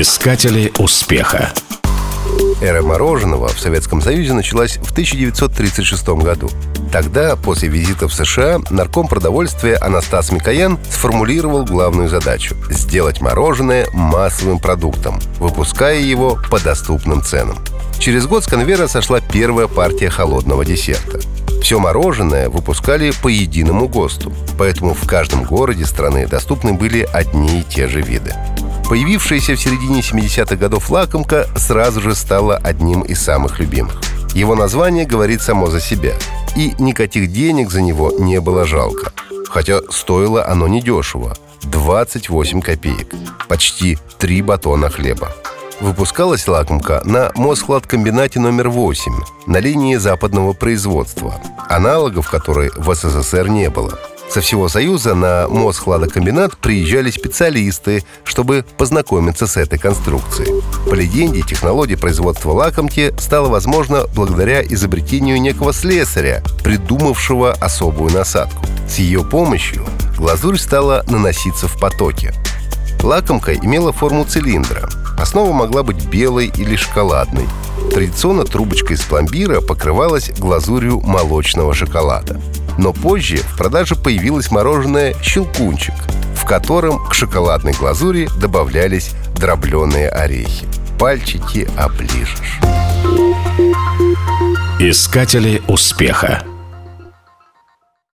Искатели успеха. Эра мороженого в Советском Союзе началась в 1936 году. Тогда, после визита в США, нарком продовольствия Анастас Микоян сформулировал главную задачу – сделать мороженое массовым продуктом, выпуская его по доступным ценам. Через год с конвейера сошла первая партия холодного десерта. Все мороженое выпускали по единому ГОСТу, поэтому в каждом городе страны доступны были одни и те же виды. Появившаяся в середине 70-х годов лакомка сразу же стала одним из самых любимых. Его название говорит само за себя. И никаких денег за него не было жалко. Хотя стоило оно недешево – 28 копеек. Почти 3 батона хлеба. Выпускалась лакомка на Мосхладкомбинате номер 8 на линии западного производства, аналогов которой в СССР не было – со всего Союза на Мосхладокомбинат приезжали специалисты, чтобы познакомиться с этой конструкцией. По легенде, технология производства лакомки стала возможна благодаря изобретению некого слесаря, придумавшего особую насадку. С ее помощью глазурь стала наноситься в потоке. Лакомка имела форму цилиндра. Основа могла быть белой или шоколадной. Традиционно трубочка из пломбира покрывалась глазурью молочного шоколада. Но позже в продаже появилось мороженое «Щелкунчик», в котором к шоколадной глазури добавлялись дробленые орехи. Пальчики оближешь. Искатели успеха.